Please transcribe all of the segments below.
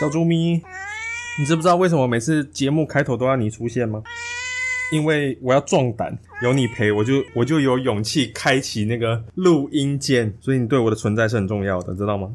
小猪咪，你知不知道为什么每次节目开头都要你出现吗？因为我要壮胆，有你陪，我就我就有勇气开启那个录音键，所以你对我的存在是很重要的，知道吗？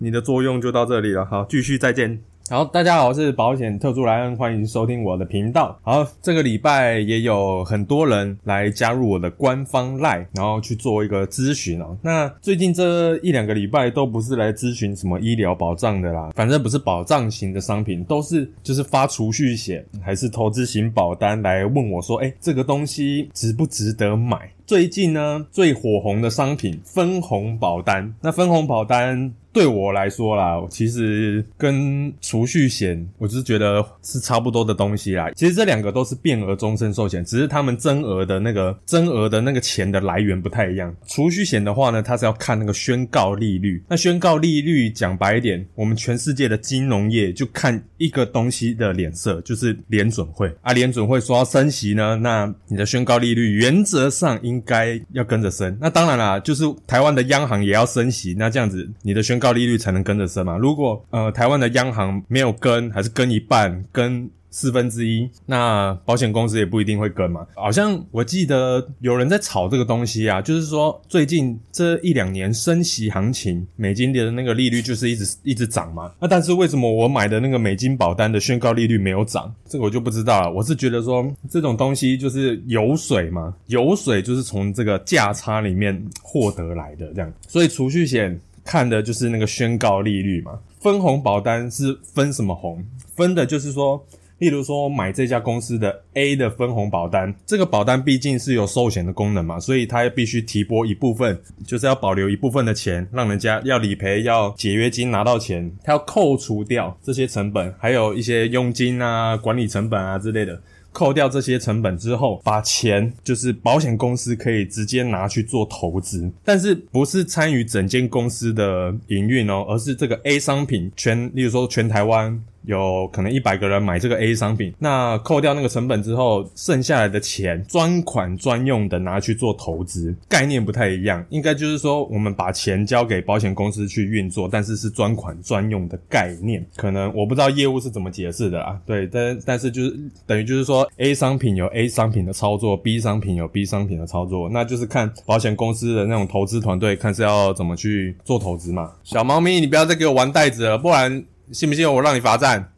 你的作用就到这里了，好，继续再见。好，大家好，我是保险特助莱恩，欢迎收听我的频道。好，这个礼拜也有很多人来加入我的官方 Line，然后去做一个咨询哦。那最近这一两个礼拜都不是来咨询什么医疗保障的啦，反正不是保障型的商品，都是就是发储蓄险还是投资型保单来问我说，哎，这个东西值不值得买？最近呢，最火红的商品分红保单，那分红保单。对我来说啦，其实跟储蓄险，我只是觉得是差不多的东西啦。其实这两个都是变额终身寿险，只是他们增额的那个增额的那个钱的来源不太一样。储蓄险的话呢，它是要看那个宣告利率。那宣告利率讲白一点，我们全世界的金融业就看一个东西的脸色，就是联准会啊。联准会说要升息呢，那你的宣告利率原则上应该要跟着升。那当然啦，就是台湾的央行也要升息，那这样子你的宣告。利率才能跟着升嘛？如果呃台湾的央行没有跟，还是跟一半，跟四分之一，那保险公司也不一定会跟嘛。好像我记得有人在炒这个东西啊，就是说最近这一两年升息行情，美金的那个利率就是一直一直涨嘛。那但是为什么我买的那个美金保单的宣告利率没有涨？这个我就不知道了。我是觉得说这种东西就是油水嘛，油水就是从这个价差里面获得来的这样，所以储蓄险。看的就是那个宣告利率嘛，分红保单是分什么红？分的就是说，例如说买这家公司的 A 的分红保单，这个保单毕竟是有寿险的功能嘛，所以它必须提拨一部分，就是要保留一部分的钱，让人家要理赔、要解约金拿到钱，它要扣除掉这些成本，还有一些佣金啊、管理成本啊之类的。扣掉这些成本之后，把钱就是保险公司可以直接拿去做投资，但是不是参与整间公司的营运哦，而是这个 A 商品全，例如说全台湾。有可能一百个人买这个 A 商品，那扣掉那个成本之后，剩下来的钱专款专用的拿去做投资，概念不太一样。应该就是说，我们把钱交给保险公司去运作，但是是专款专用的概念。可能我不知道业务是怎么解释的啊。对，但但是就是等于就是说，A 商品有 A 商品的操作，B 商品有 B 商品的操作，那就是看保险公司的那种投资团队看是要怎么去做投资嘛。小猫咪，你不要再给我玩袋子了，不然。信不信我让你罚站？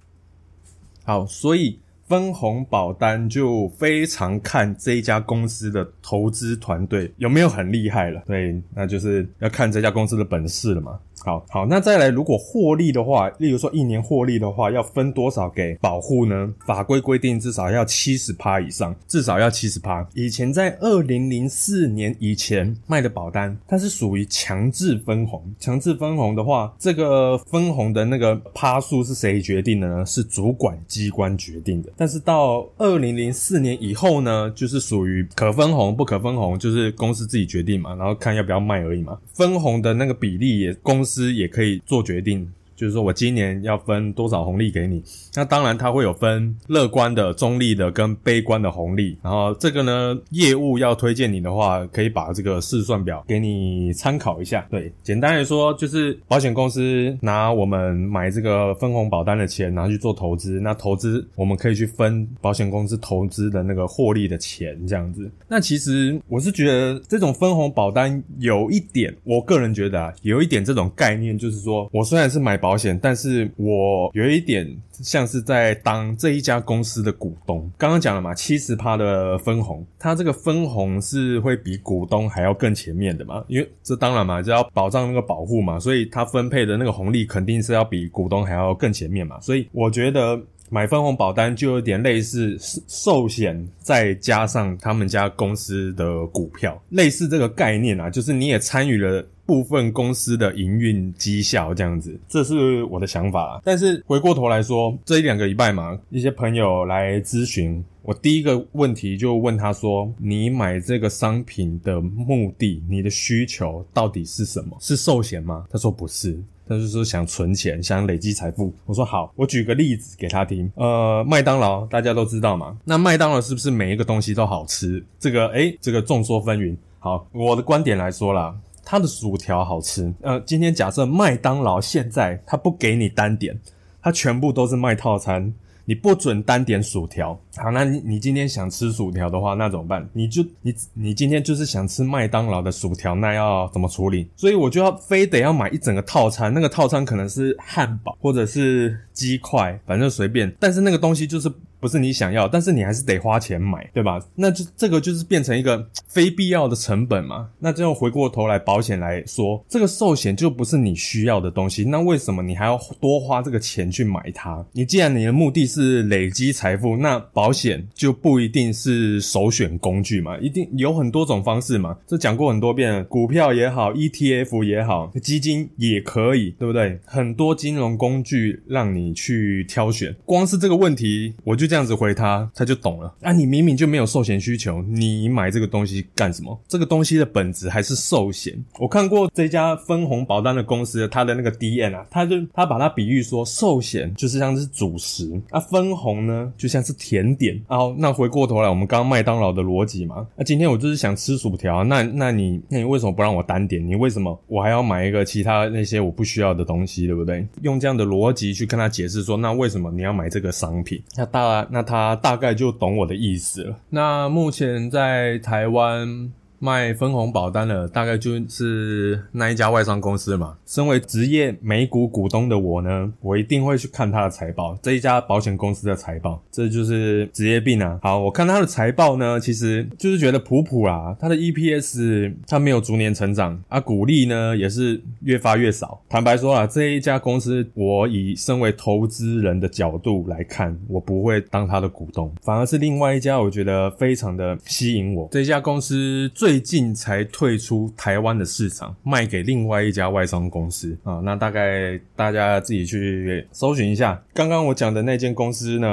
好，所以分红保单就非常看这一家公司的投资团队有没有很厉害了。对，那就是要看这家公司的本事了嘛。好好，那再来，如果获利的话，例如说一年获利的话，要分多少给保护呢？法规规定至少要七十趴以上，至少要七十趴。以前在二零零四年以前卖的保单，它是属于强制分红。强制分红的话，这个分红的那个趴数是谁决定的呢？是主管机关决定的。但是到二零零四年以后呢，就是属于可分红不可分红，就是公司自己决定嘛，然后看要不要卖而已嘛。分红的那个比例也公。司也可以做决定。就是说我今年要分多少红利给你，那当然它会有分乐观的、中立的跟悲观的红利。然后这个呢，业务要推荐你的话，可以把这个试算表给你参考一下。对，简单来说就是保险公司拿我们买这个分红保单的钱拿去做投资，那投资我们可以去分保险公司投资的那个获利的钱这样子。那其实我是觉得这种分红保单有一点，我个人觉得啊，有一点这种概念，就是说我虽然是买保。保险，但是我有一点像是在当这一家公司的股东。刚刚讲了嘛，七十趴的分红，它这个分红是会比股东还要更前面的嘛？因为这当然嘛，就要保障那个保护嘛，所以它分配的那个红利肯定是要比股东还要更前面嘛。所以我觉得买分红保单就有点类似寿险，再加上他们家公司的股票，类似这个概念啊，就是你也参与了。部分公司的营运绩效这样子，这是我的想法。但是回过头来说，这一两个礼拜嘛，一些朋友来咨询我，第一个问题就问他说：“你买这个商品的目的，你的需求到底是什么？是寿险吗？”他说不是，他就说想存钱，想累积财富。我说好，我举个例子给他听。呃，麦当劳大家都知道嘛，那麦当劳是不是每一个东西都好吃？这个诶，这个众说纷纭。好，我的观点来说啦。它的薯条好吃。呃，今天假设麦当劳现在它不给你单点，它全部都是卖套餐。你不准单点薯条，好，那你你今天想吃薯条的话，那怎么办？你就你你今天就是想吃麦当劳的薯条，那要怎么处理？所以我就要非得要买一整个套餐，那个套餐可能是汉堡或者是鸡块，反正随便，但是那个东西就是。不是你想要，但是你还是得花钱买，对吧？那就这个就是变成一个 非必要的成本嘛。那最后回过头来，保险来说，这个寿险就不是你需要的东西。那为什么你还要多花这个钱去买它？你既然你的目的是累积财富，那保险就不一定是首选工具嘛。一定有很多种方式嘛。这讲过很多遍，股票也好，ETF 也好，基金也可以，对不对？很多金融工具让你去挑选。光是这个问题，我就。这样子回他，他就懂了。啊，你明明就没有寿险需求，你买这个东西干什么？这个东西的本质还是寿险。我看过这家分红保单的公司，它的那个 D N 啊，他就他把它比喻说，寿险就是像是主食，啊，分红呢就像是甜点。哦，那回过头来，我们刚刚麦当劳的逻辑嘛，那今天我就是想吃薯条，那那你那你为什么不让我单点？你为什么我还要买一个其他那些我不需要的东西，对不对？用这样的逻辑去跟他解释说，那为什么你要买这个商品？那当然。那他大概就懂我的意思了。那目前在台湾。卖分红保单的大概就是那一家外商公司嘛。身为职业美股股东的我呢，我一定会去看他的财报。这一家保险公司的财报，这就是职业病啊。好，我看他的财报呢，其实就是觉得普普啦。他的 EPS 它没有逐年成长啊，股利呢也是越发越少。坦白说啊，这一家公司，我以身为投资人的角度来看，我不会当他的股东，反而是另外一家，我觉得非常的吸引我。这家公司最。最近才退出台湾的市场，卖给另外一家外商公司啊。那大概大家自己去搜寻一下。刚刚我讲的那间公司呢，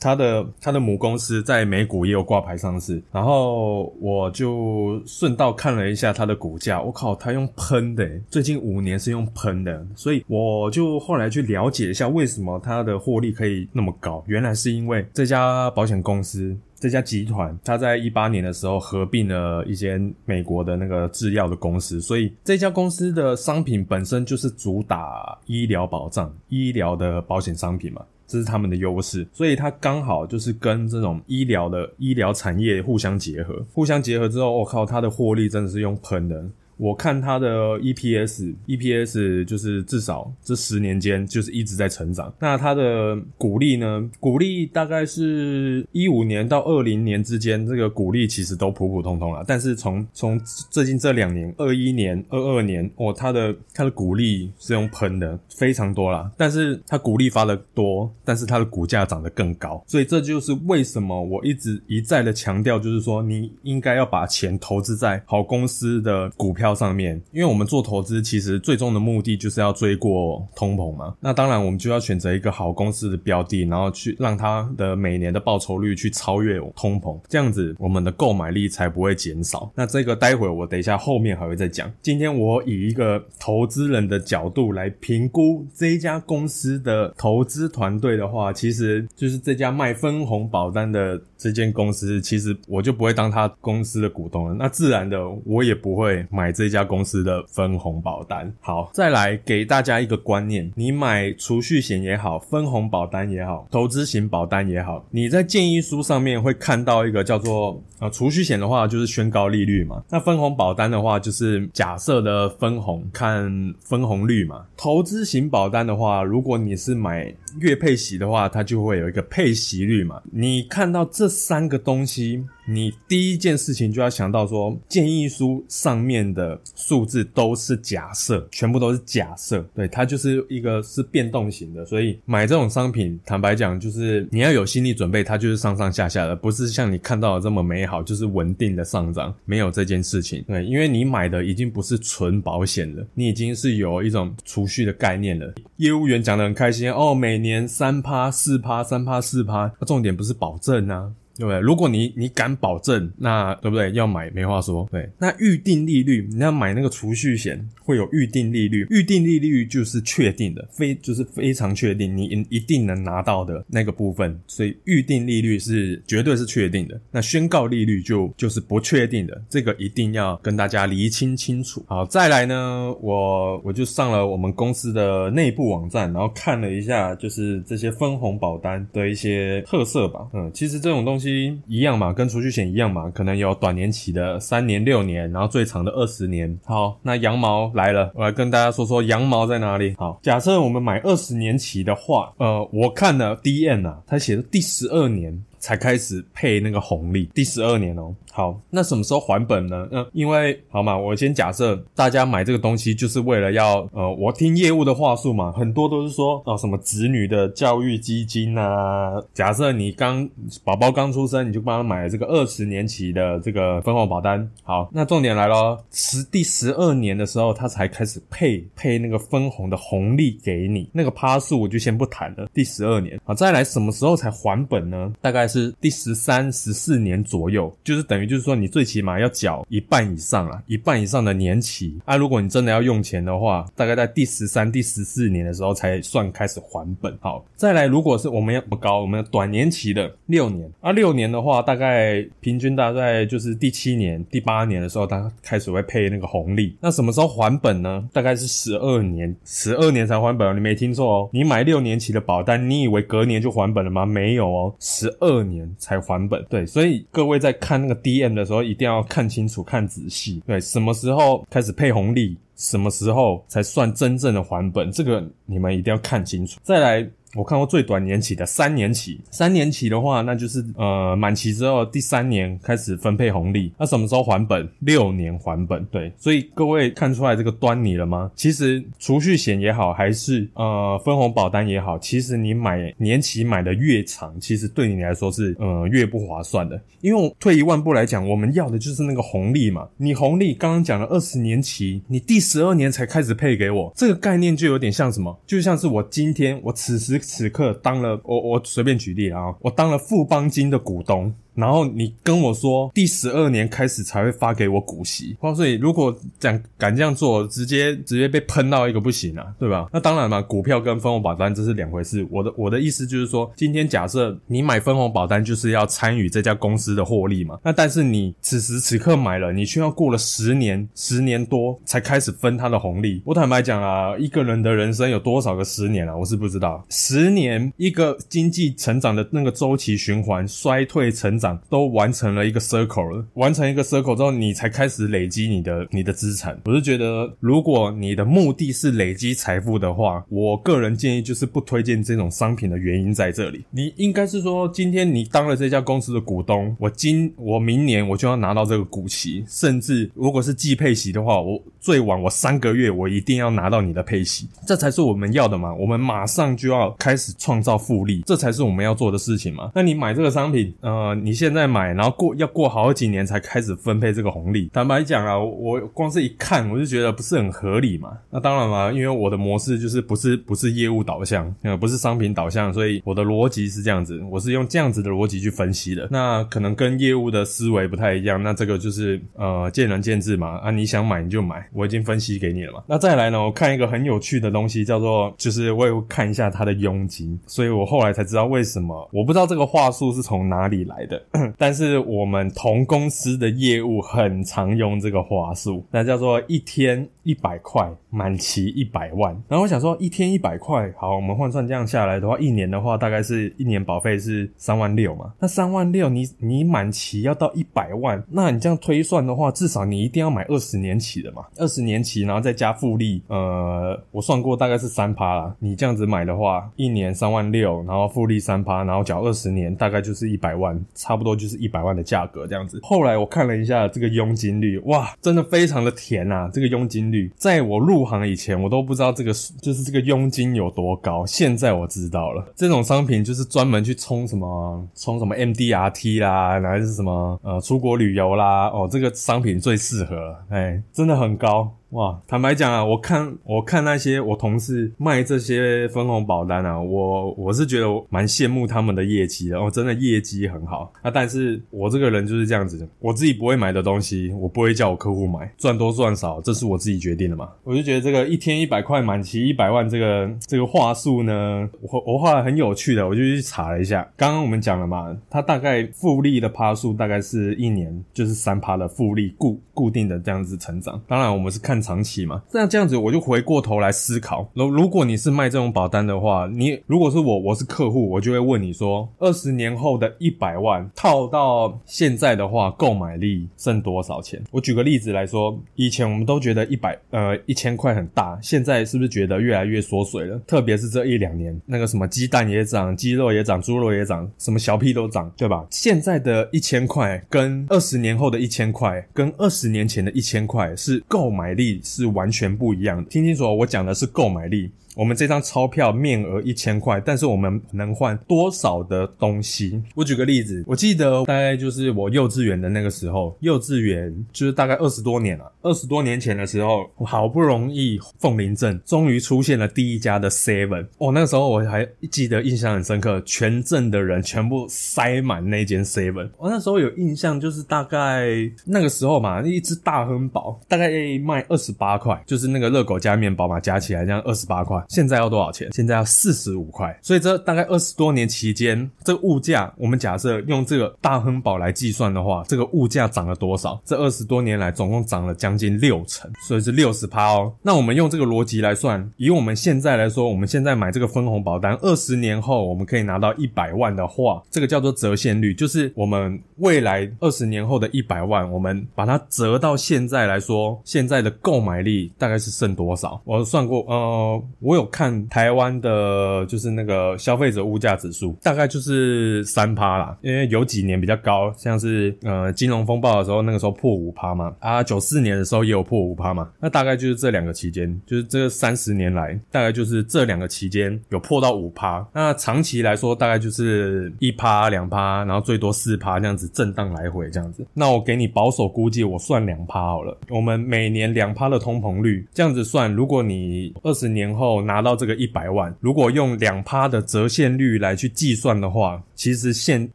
它的它的母公司在美股也有挂牌上市。然后我就顺道看了一下它的股价，我靠，它用喷的，最近五年是用喷的。所以我就后来去了解一下，为什么它的获利可以那么高？原来是因为这家保险公司。这家集团，它在一八年的时候合并了一间美国的那个制药的公司，所以这家公司的商品本身就是主打医疗保障、医疗的保险商品嘛，这是他们的优势，所以它刚好就是跟这种医疗的医疗产业互相结合，互相结合之后，我靠，它的获利真的是用喷的。我看它的 EPS，EPS 就是至少这十年间就是一直在成长。那它的股利呢？股利大概是一五年到二零年之间，这个股利其实都普普通通了。但是从从最近这两年，二一年、二二年，哦，它的它的股利是用喷的，非常多啦。但是它股利发的多，但是它的股价涨得更高。所以这就是为什么我一直一再的强调，就是说你应该要把钱投资在好公司的股票。上面，因为我们做投资，其实最终的目的就是要追过通膨嘛。那当然，我们就要选择一个好公司的标的，然后去让它的每年的报酬率去超越通膨，这样子我们的购买力才不会减少。那这个待会我等一下后面还会再讲。今天我以一个投资人的角度来评估这一家公司的投资团队的话，其实就是这家卖分红保单的这间公司，其实我就不会当他公司的股东了。那自然的，我也不会买。这家公司的分红保单，好，再来给大家一个观念：你买储蓄险也好，分红保单也好，投资型保单也好，你在建议书上面会看到一个叫做啊，储蓄险的话就是宣告利率嘛，那分红保单的话就是假设的分红看分红率嘛，投资型保单的话，如果你是买月配息的话，它就会有一个配息率嘛。你看到这三个东西。你第一件事情就要想到说，建议书上面的数字都是假设，全部都是假设，对，它就是一个是变动型的，所以买这种商品，坦白讲，就是你要有心理准备，它就是上上下下的，不是像你看到的这么美好，就是稳定的上涨，没有这件事情，对，因为你买的已经不是纯保险了，你已经是有一种储蓄的概念了。业务员讲的很开心哦，每年三趴四趴，三趴四趴，重点不是保证啊。对不对？如果你你敢保证，那对不对？要买没话说。对，那预定利率，你要买那个储蓄险会有预定利率，预定利率就是确定的，非就是非常确定，你一定能拿到的那个部分，所以预定利率是绝对是确定的。那宣告利率就就是不确定的，这个一定要跟大家厘清清楚。好，再来呢，我我就上了我们公司的内部网站，然后看了一下，就是这些分红保单的一些特色吧。嗯，其实这种东西一样嘛，跟储蓄险一样嘛，可能有短年期的三年、六年，然后最长的二十年。好，那羊毛来了，我来跟大家说说羊毛在哪里。好，假设我们买二十年期的话，呃，我看了 D N 啊，它写的第十二年。才开始配那个红利，第十二年哦。好，那什么时候还本呢？嗯，因为好嘛，我先假设大家买这个东西就是为了要呃，我听业务的话术嘛，很多都是说哦什么子女的教育基金啊。假设你刚宝宝刚出生，你就帮他买了这个二十年期的这个分红保单。好，那重点来了，十第十二年的时候，他才开始配配那个分红的红利给你，那个趴数我就先不谈了。第十二年，好，再来什么时候才还本呢？大概。是第十三、十四年左右，就是等于就是说，你最起码要缴一半以上啊，一半以上的年期啊。如果你真的要用钱的话，大概在第十三、第十四年的时候才算开始还本。好，再来，如果是我们要不高，我们短年期的六年啊，六年的话，大概平均大概就是第七年、第八年的时候，它开始会配那个红利。那什么时候还本呢？大概是十二年，十二年才还本。你没听错哦，你买六年期的保单，你以为隔年就还本了吗？没有哦，十二。年才还本，对，所以各位在看那个第验的时候，一定要看清楚、看仔细，对，什么时候开始配红利，什么时候才算真正的还本，这个你们一定要看清楚。再来。我看过最短年期的三年期，三年期的话，那就是呃满期之后第三年开始分配红利，那什么时候还本？六年还本，对，所以各位看出来这个端倪了吗？其实储蓄险也好，还是呃分红保单也好，其实你买年期买的越长，其实对你来说是呃越不划算的，因为退一万步来讲，我们要的就是那个红利嘛。你红利刚刚讲了二十年期，你第十二年才开始配给我，这个概念就有点像什么？就像是我今天我此时。此刻当了我我随便举例啊，我当了富邦金的股东。然后你跟我说，第十二年开始才会发给我股息，所以如果讲敢这样做，直接直接被喷到一个不行啊，对吧？那当然嘛，股票跟分红保单这是两回事。我的我的意思就是说，今天假设你买分红保单就是要参与这家公司的获利嘛，那但是你此时此刻买了，你却要过了十年十年多才开始分它的红利。我坦白讲啊，一个人的人生有多少个十年啊？我是不知道，十年一个经济成长的那个周期循环衰退成长。都完成了一个 circle 了，完成一个 circle 之后，你才开始累积你的你的资产。我是觉得，如果你的目的是累积财富的话，我个人建议就是不推荐这种商品的原因在这里。你应该是说，今天你当了这家公司的股东，我今我明年我就要拿到这个股息，甚至如果是季配息的话，我最晚我三个月我一定要拿到你的配息，这才是我们要的嘛。我们马上就要开始创造复利，这才是我们要做的事情嘛。那你买这个商品，呃，你。现在买，然后过要过好几年才开始分配这个红利。坦白讲啊，我光是一看我就觉得不是很合理嘛。那当然嘛，因为我的模式就是不是不是业务导向，呃，不是商品导向，所以我的逻辑是这样子，我是用这样子的逻辑去分析的。那可能跟业务的思维不太一样，那这个就是呃见仁见智嘛。啊，你想买你就买，我已经分析给你了嘛。那再来呢，我看一个很有趣的东西，叫做就是我也看一下它的佣金，所以我后来才知道为什么我不知道这个话术是从哪里来的。但是我们同公司的业务很常用这个话术，那叫做一天一百块，满期一百万。然后我想说，一天一百块，好，我们换算这样下来的话，一年的话大概是一年保费是三万六嘛。那三万六，你你满期要到一百万，那你这样推算的话，至少你一定要买二十年期的嘛。二十年期，然后再加复利，呃，我算过大概是三趴啦。你这样子买的话，一年三万六，然后复利三趴，然后缴二十年，大概就是一百万，差不多就是。一百万的价格这样子，后来我看了一下这个佣金率，哇，真的非常的甜啊！这个佣金率，在我入行以前，我都不知道这个就是这个佣金有多高，现在我知道了。这种商品就是专门去冲什么冲什么 MDRT 啦，还是什么呃出国旅游啦，哦，这个商品最适合，哎，真的很高。哇，坦白讲啊，我看我看那些我同事卖这些分红保单啊，我我是觉得蛮羡慕他们的业绩的哦，真的业绩很好啊。但是我这个人就是这样子，我自己不会买的东西，我不会叫我客户买，赚多赚少，这是我自己决定的嘛。我就觉得这个一天一百块满期一百万这个这个话术呢，我我画的很有趣的，我就去查了一下。刚刚我们讲了嘛，它大概复利的趴数大概是一年就是三趴的复利固固定的这样子成长。当然我们是看。长期嘛，那这样子我就回过头来思考，如如果你是卖这种保单的话，你如果是我，我是客户，我就会问你说，二十年后的一百万套到现在的话，购买力剩多少钱？我举个例子来说，以前我们都觉得一百呃一千块很大，现在是不是觉得越来越缩水了？特别是这一两年，那个什么鸡蛋也涨，鸡肉也涨，猪肉也涨，什么小屁都涨，对吧？现在的一千块跟二十年后的一千块，跟二十年前的一千块是购买力。是完全不一样的。听清楚，我讲的是购买力。我们这张钞票面额一千块，但是我们能换多少的东西？我举个例子，我记得大概就是我幼稚园的那个时候，幼稚园就是大概二十多年了。二十多年前的时候，好不容易凤林镇终于出现了第一家的 Seven。哦，那个时候我还记得印象很深刻，全镇的人全部塞满那间 Seven。我那时候有印象，就是大概那个时候嘛，一只大亨堡大概卖二十八块，就是那个热狗加面包嘛，加起来这样二十八块。现在要多少钱？现在要四十五块。所以这大概二十多年期间，这个物价，我们假设用这个大亨堡来计算的话，这个物价涨了多少？这二十多年来总共涨了将近六成，所以是六十趴哦。那我们用这个逻辑来算，以我们现在来说，我们现在买这个分红保单，二十年后我们可以拿到一百万的话，这个叫做折现率，就是我们未来二十年后的一百万，我们把它折到现在来说，现在的购买力大概是剩多少？我算过，呃，我有看台湾的，就是那个消费者物价指数，大概就是三趴啦。因为有几年比较高，像是呃金融风暴的时候，那个时候破五趴嘛。啊，九四年的时候也有破五趴嘛。那大概就是这两个期间，就是这三十年来，大概就是这两个期间有破到五趴。那长期来说，大概就是一趴两趴，然后最多四趴这样子震荡来回这样子。那我给你保守估计，我算两趴好了。我们每年两趴的通膨率这样子算，如果你二十年后。拿到这个一百万，如果用两趴的折现率来去计算的话，其实现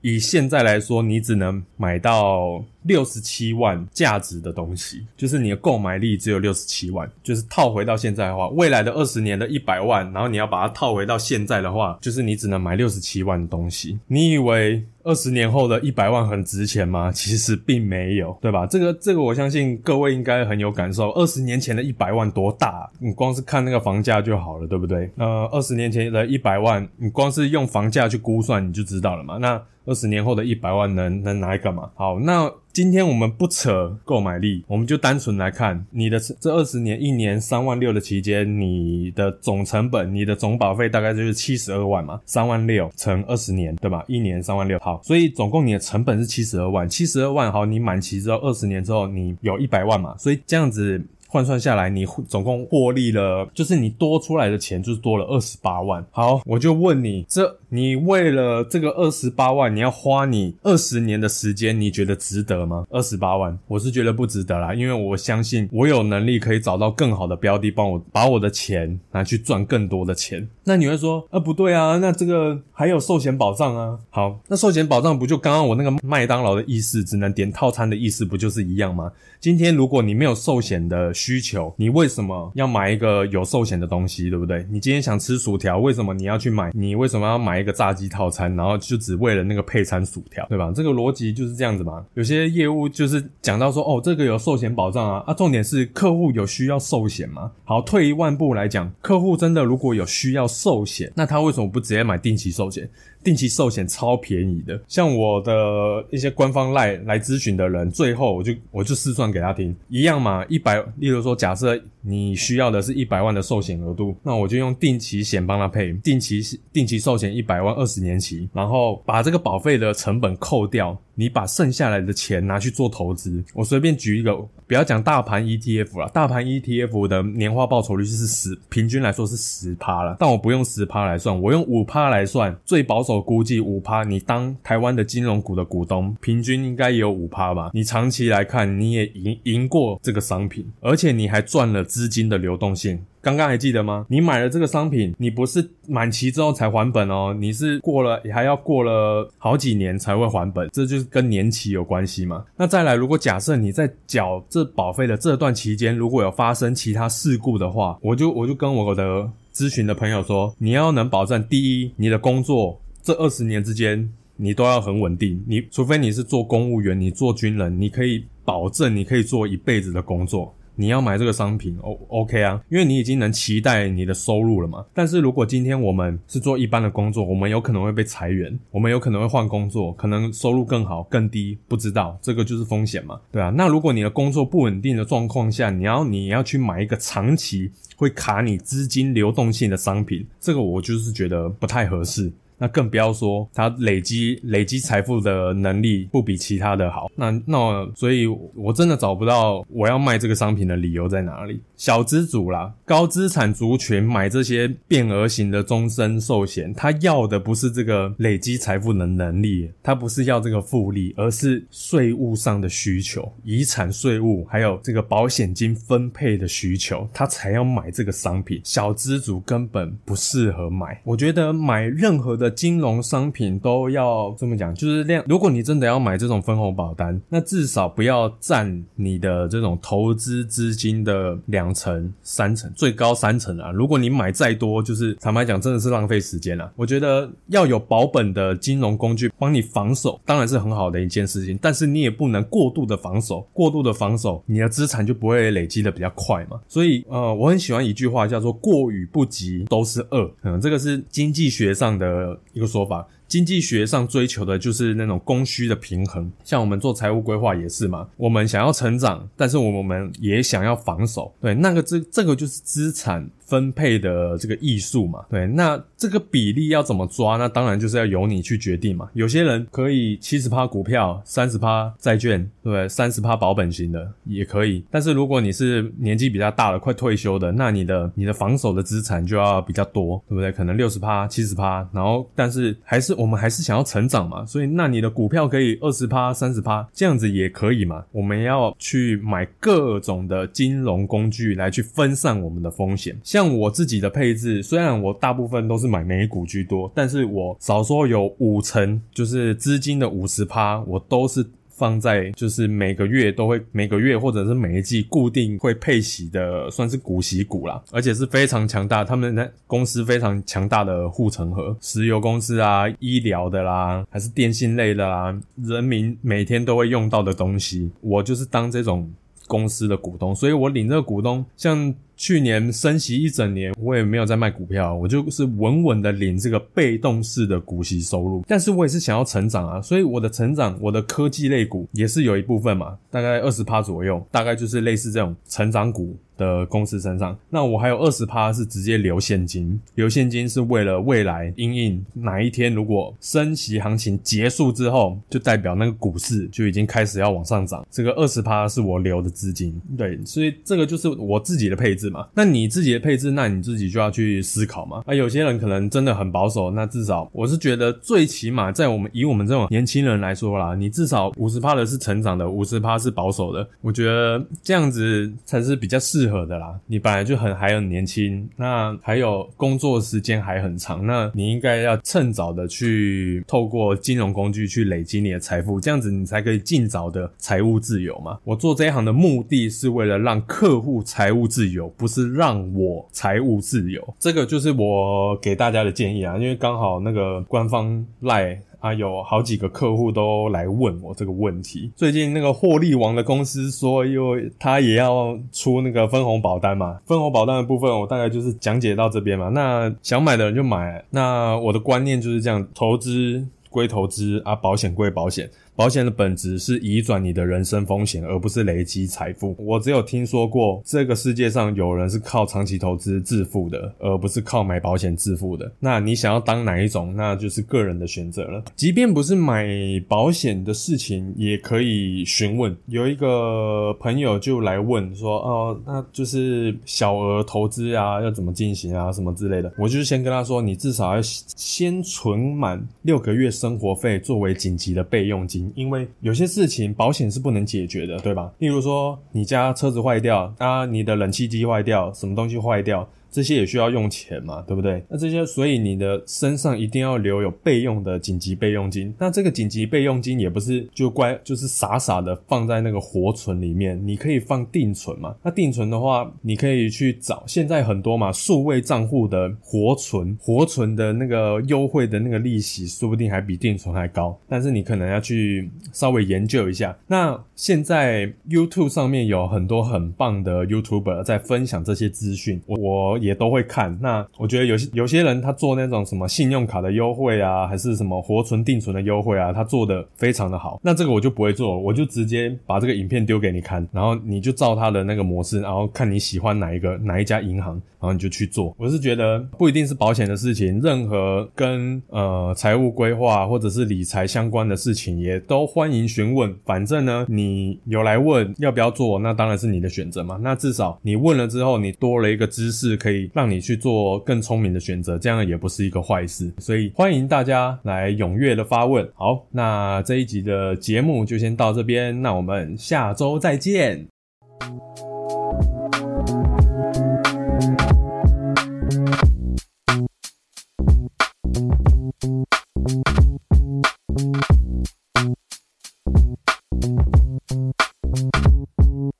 以现在来说，你只能买到六十七万价值的东西，就是你的购买力只有六十七万。就是套回到现在的话，未来的二十年的一百万，然后你要把它套回到现在的话，就是你只能买六十七万的东西。你以为？二十年后的一百万很值钱吗？其实并没有，对吧？这个这个，我相信各位应该很有感受。二十年前的一百万多大？你光是看那个房价就好了，对不对？呃，二十年前的一百万，你光是用房价去估算，你就知道好了嘛。那二十年后的一百万能能拿来干嘛？好，那今天我们不扯购买力，我们就单纯来看你的这二十年一年三万六的期间，你的总成本，你的总保费大概就是七十二万嘛，三万六乘二十年，对吧？一年三万六，好，所以总共你的成本是七十二万，七十二万，好，你满期之后二十年之后你有一百万嘛，所以这样子。换算下来，你总共获利了，就是你多出来的钱就是多了二十八万。好，我就问你，这你为了这个二十八万，你要花你二十年的时间，你觉得值得吗？二十八万，我是觉得不值得啦，因为我相信我有能力可以找到更好的标的，帮我把我的钱拿去赚更多的钱。那你会说，啊不对啊，那这个还有寿险保障啊。好，那寿险保障不就刚刚我那个麦当劳的意思，只能点套餐的意思，不就是一样吗？今天如果你没有寿险的。需求，你为什么要买一个有寿险的东西，对不对？你今天想吃薯条，为什么你要去买？你为什么要买一个炸鸡套餐，然后就只为了那个配餐薯条，对吧？这个逻辑就是这样子嘛。有些业务就是讲到说，哦，这个有寿险保障啊，啊，重点是客户有需要寿险吗？好，退一万步来讲，客户真的如果有需要寿险，那他为什么不直接买定期寿险？定期寿险超便宜的，像我的一些官方赖来咨询的人，最后我就我就试算给他听，一样嘛，一百，例如说假设你需要的是一百万的寿险额度，那我就用定期险帮他配，定期定期寿险一百万二十年期，然后把这个保费的成本扣掉。你把剩下来的钱拿去做投资，我随便举一个，不要讲大盘 ETF 了，大盘 ETF 的年化报酬率是十，平均来说是十趴了。但我不用十趴来算，我用五趴来算，最保守我估计五趴，你当台湾的金融股的股东，平均应该也有五趴吧？你长期来看，你也赢赢过这个商品，而且你还赚了资金的流动性。刚刚还记得吗？你买了这个商品，你不是满期之后才还本哦，你是过了还要过了好几年才会还本，这就是跟年期有关系嘛。那再来，如果假设你在缴这保费的这段期间，如果有发生其他事故的话，我就我就跟我的咨询的朋友说，你要能保证第一，你的工作这二十年之间你都要很稳定，你除非你是做公务员，你做军人，你可以保证你可以做一辈子的工作。你要买这个商品，O OK 啊，因为你已经能期待你的收入了嘛。但是如果今天我们是做一般的工作，我们有可能会被裁员，我们有可能会换工作，可能收入更好、更低，不知道，这个就是风险嘛，对啊。那如果你的工作不稳定的状况下，你要你要去买一个长期会卡你资金流动性的商品，这个我就是觉得不太合适。那更不要说他累积累积财富的能力不比其他的好，那那所以我真的找不到我要卖这个商品的理由在哪里。小资主啦，高资产族群买这些变额型的终身寿险，他要的不是这个累积财富的能力，他不是要这个复利，而是税务上的需求，遗产税务还有这个保险金分配的需求，他才要买这个商品。小资主根本不适合买，我觉得买任何的。金融商品都要这么讲，就是量。如果你真的要买这种分红保单，那至少不要占你的这种投资资金的两层、三层，最高三层啊。如果你买再多，就是坦白讲，真的是浪费时间了。我觉得要有保本的金融工具帮你防守，当然是很好的一件事情。但是你也不能过度的防守，过度的防守，你的资产就不会累积的比较快嘛。所以，呃，我很喜欢一句话，叫做“过与不及都是恶”。嗯，这个是经济学上的。一个说法，经济学上追求的就是那种供需的平衡。像我们做财务规划也是嘛，我们想要成长，但是我们也想要防守。对，那个这这个就是资产。分配的这个艺术嘛，对，那这个比例要怎么抓？那当然就是要由你去决定嘛。有些人可以七十趴股票，三十趴债券，对不对？三十趴保本型的也可以。但是如果你是年纪比较大了，快退休的，那你的你的防守的资产就要比较多，对不对？可能六十趴、七十趴，然后但是还是我们还是想要成长嘛，所以那你的股票可以二十趴、三十趴，这样子也可以嘛。我们要去买各种的金融工具来去分散我们的风险，像。像我自己的配置，虽然我大部分都是买美股居多，但是我少说有五成，就是资金的五十趴，我都是放在就是每个月都会每个月或者是每一季固定会配息的，算是股息股啦，而且是非常强大，他们的公司非常强大的护城河，石油公司啊、医疗的啦，还是电信类的啦，人民每天都会用到的东西，我就是当这种公司的股东，所以我领这个股东像。去年升息一整年，我也没有在卖股票，我就是稳稳的领这个被动式的股息收入。但是我也是想要成长啊，所以我的成长，我的科技类股也是有一部分嘛，大概二十趴左右，大概就是类似这种成长股的公司身上。那我还有二十趴是直接留现金，留现金是为了未来因应哪一天如果升息行情结束之后，就代表那个股市就已经开始要往上涨。这个二十趴是我留的资金，对，所以这个就是我自己的配置。嘛，那你自己的配置，那你自己就要去思考嘛。啊，有些人可能真的很保守，那至少我是觉得，最起码在我们以我们这种年轻人来说啦，你至少五十趴的是成长的，五十趴是保守的。我觉得这样子才是比较适合的啦。你本来就很还很年轻，那还有工作时间还很长，那你应该要趁早的去透过金融工具去累积你的财富，这样子你才可以尽早的财务自由嘛。我做这一行的目的是为了让客户财务自由。不是让我财务自由，这个就是我给大家的建议啊。因为刚好那个官方赖啊，有好几个客户都来问我这个问题。最近那个获利王的公司说，因为他也要出那个分红保单嘛，分红保单的部分我大概就是讲解到这边嘛。那想买的人就买。那我的观念就是这样，投资归投资啊，保险归保险。保险的本质是移转你的人身风险，而不是累积财富。我只有听说过这个世界上有人是靠长期投资致富的，而不是靠买保险致富的。那你想要当哪一种，那就是个人的选择了。即便不是买保险的事情，也可以询问。有一个朋友就来问说：“哦，那就是小额投资啊，要怎么进行啊，什么之类的。”我就是先跟他说：“你至少要先存满六个月生活费作为紧急的备用金，因为有些事情保险是不能解决的，对吧？例如说你家车子坏掉啊，你的冷气机坏掉，什么东西坏掉。”这些也需要用钱嘛，对不对？那这些，所以你的身上一定要留有备用的紧急备用金。那这个紧急备用金也不是就乖，就是傻傻的放在那个活存里面，你可以放定存嘛。那定存的话，你可以去找，现在很多嘛，数位账户的活存，活存的那个优惠的那个利息，说不定还比定存还高。但是你可能要去稍微研究一下。那现在 YouTube 上面有很多很棒的 YouTuber 在分享这些资讯，我。也都会看。那我觉得有些有些人他做那种什么信用卡的优惠啊，还是什么活存定存的优惠啊，他做的非常的好。那这个我就不会做，我就直接把这个影片丢给你看，然后你就照他的那个模式，然后看你喜欢哪一个哪一家银行，然后你就去做。我是觉得不一定是保险的事情，任何跟呃财务规划或者是理财相关的事情，也都欢迎询问。反正呢，你有来问要不要做，那当然是你的选择嘛。那至少你问了之后，你多了一个知识可以以。让你去做更聪明的选择，这样也不是一个坏事。所以欢迎大家来踊跃的发问。好，那这一集的节目就先到这边，那我们下周再见。